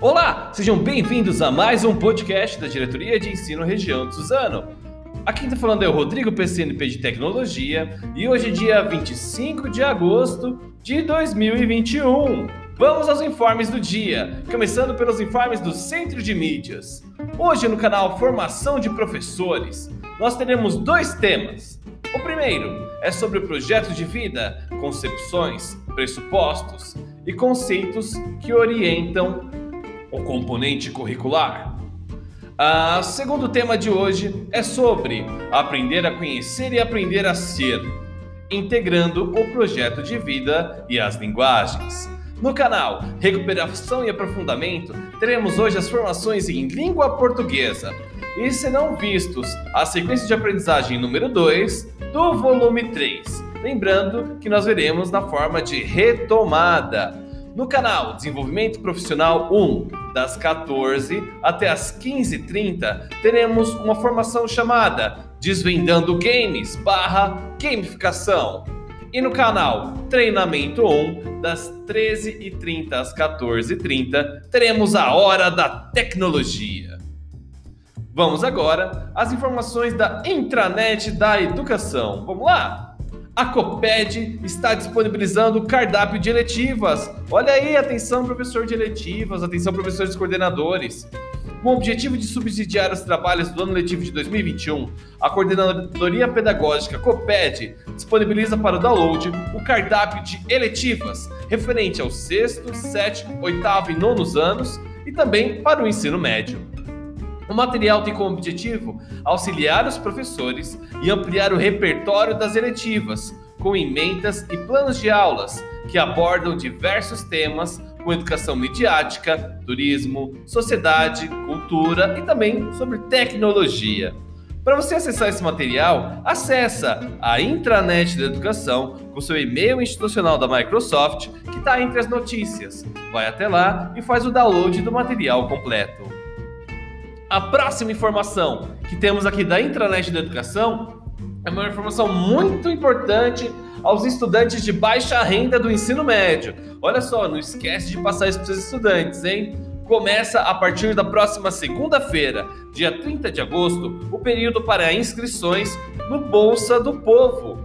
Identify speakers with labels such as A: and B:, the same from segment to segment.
A: Olá, sejam bem-vindos a mais um podcast da Diretoria de Ensino Região de Suzano. Aqui quem está falando é o Rodrigo PCNP de Tecnologia e hoje é dia 25 de agosto de 2021. Vamos aos informes do dia, começando pelos informes do Centro de Mídias. Hoje no canal Formação de Professores, nós teremos dois temas. O primeiro é sobre o projeto de vida, concepções, pressupostos e conceitos que orientam o componente curricular. O segundo tema de hoje é sobre aprender a conhecer e aprender a ser, integrando o projeto de vida e as linguagens. No canal Recuperação e Aprofundamento, teremos hoje as formações em língua portuguesa e serão vistos a sequência de aprendizagem número 2 do volume 3. Lembrando que nós veremos na forma de retomada. No canal Desenvolvimento Profissional 1, das 14 até as 15h30, teremos uma formação chamada Desvendando Games barra Gamificação. E no canal Treinamento 1, das 13h30 às 14h30, teremos a Hora da Tecnologia. Vamos agora às informações da intranet da educação. Vamos lá? A COPED está disponibilizando o cardápio de eletivas. Olha aí, atenção professor de eletivas, atenção professores coordenadores. Com o objetivo de subsidiar os trabalhos do ano letivo de 2021, a Coordenadoria Pedagógica COPED disponibiliza para o download o cardápio de eletivas referente aos sexto, sétimo, oitavo e nonos anos e também para o ensino médio. O material tem como objetivo auxiliar os professores e ampliar o repertório das eletivas, com emendas e planos de aulas que abordam diversos temas com educação midiática, turismo, sociedade, cultura e também sobre tecnologia. Para você acessar esse material, acessa a intranet da educação com seu e-mail institucional da Microsoft, que está entre as notícias. Vai até lá e faz o download do material completo. A próxima informação que temos aqui da intranet da educação é uma informação muito importante aos estudantes de baixa renda do ensino médio. Olha só, não esquece de passar isso para os estudantes, hein? Começa a partir da próxima segunda-feira, dia 30 de agosto, o período para inscrições no Bolsa do Povo.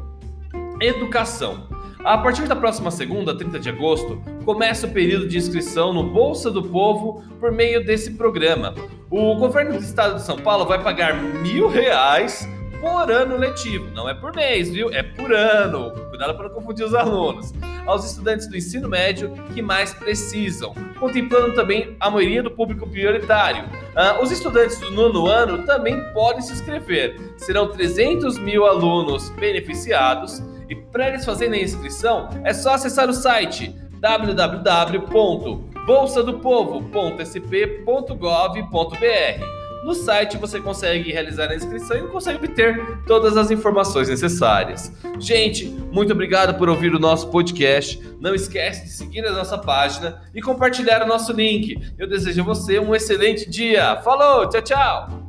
A: Educação. A partir da próxima segunda, 30 de agosto, começa o período de inscrição no Bolsa do Povo por meio desse programa. O governo do estado de São Paulo vai pagar mil reais por ano letivo, não é por mês, viu? É por ano. Cuidado para não confundir os alunos. Aos estudantes do ensino médio que mais precisam, contemplando também a maioria do público prioritário. Ah, os estudantes do nono ano também podem se inscrever. Serão 300 mil alunos beneficiados e para eles fazerem a inscrição, é só acessar o site www.bolsadopovo.sp.gov.br. No site você consegue realizar a inscrição e consegue obter todas as informações necessárias. Gente, muito obrigado por ouvir o nosso podcast. Não esquece de seguir a nossa página e compartilhar o nosso link. Eu desejo a você um excelente dia. Falou, tchau, tchau.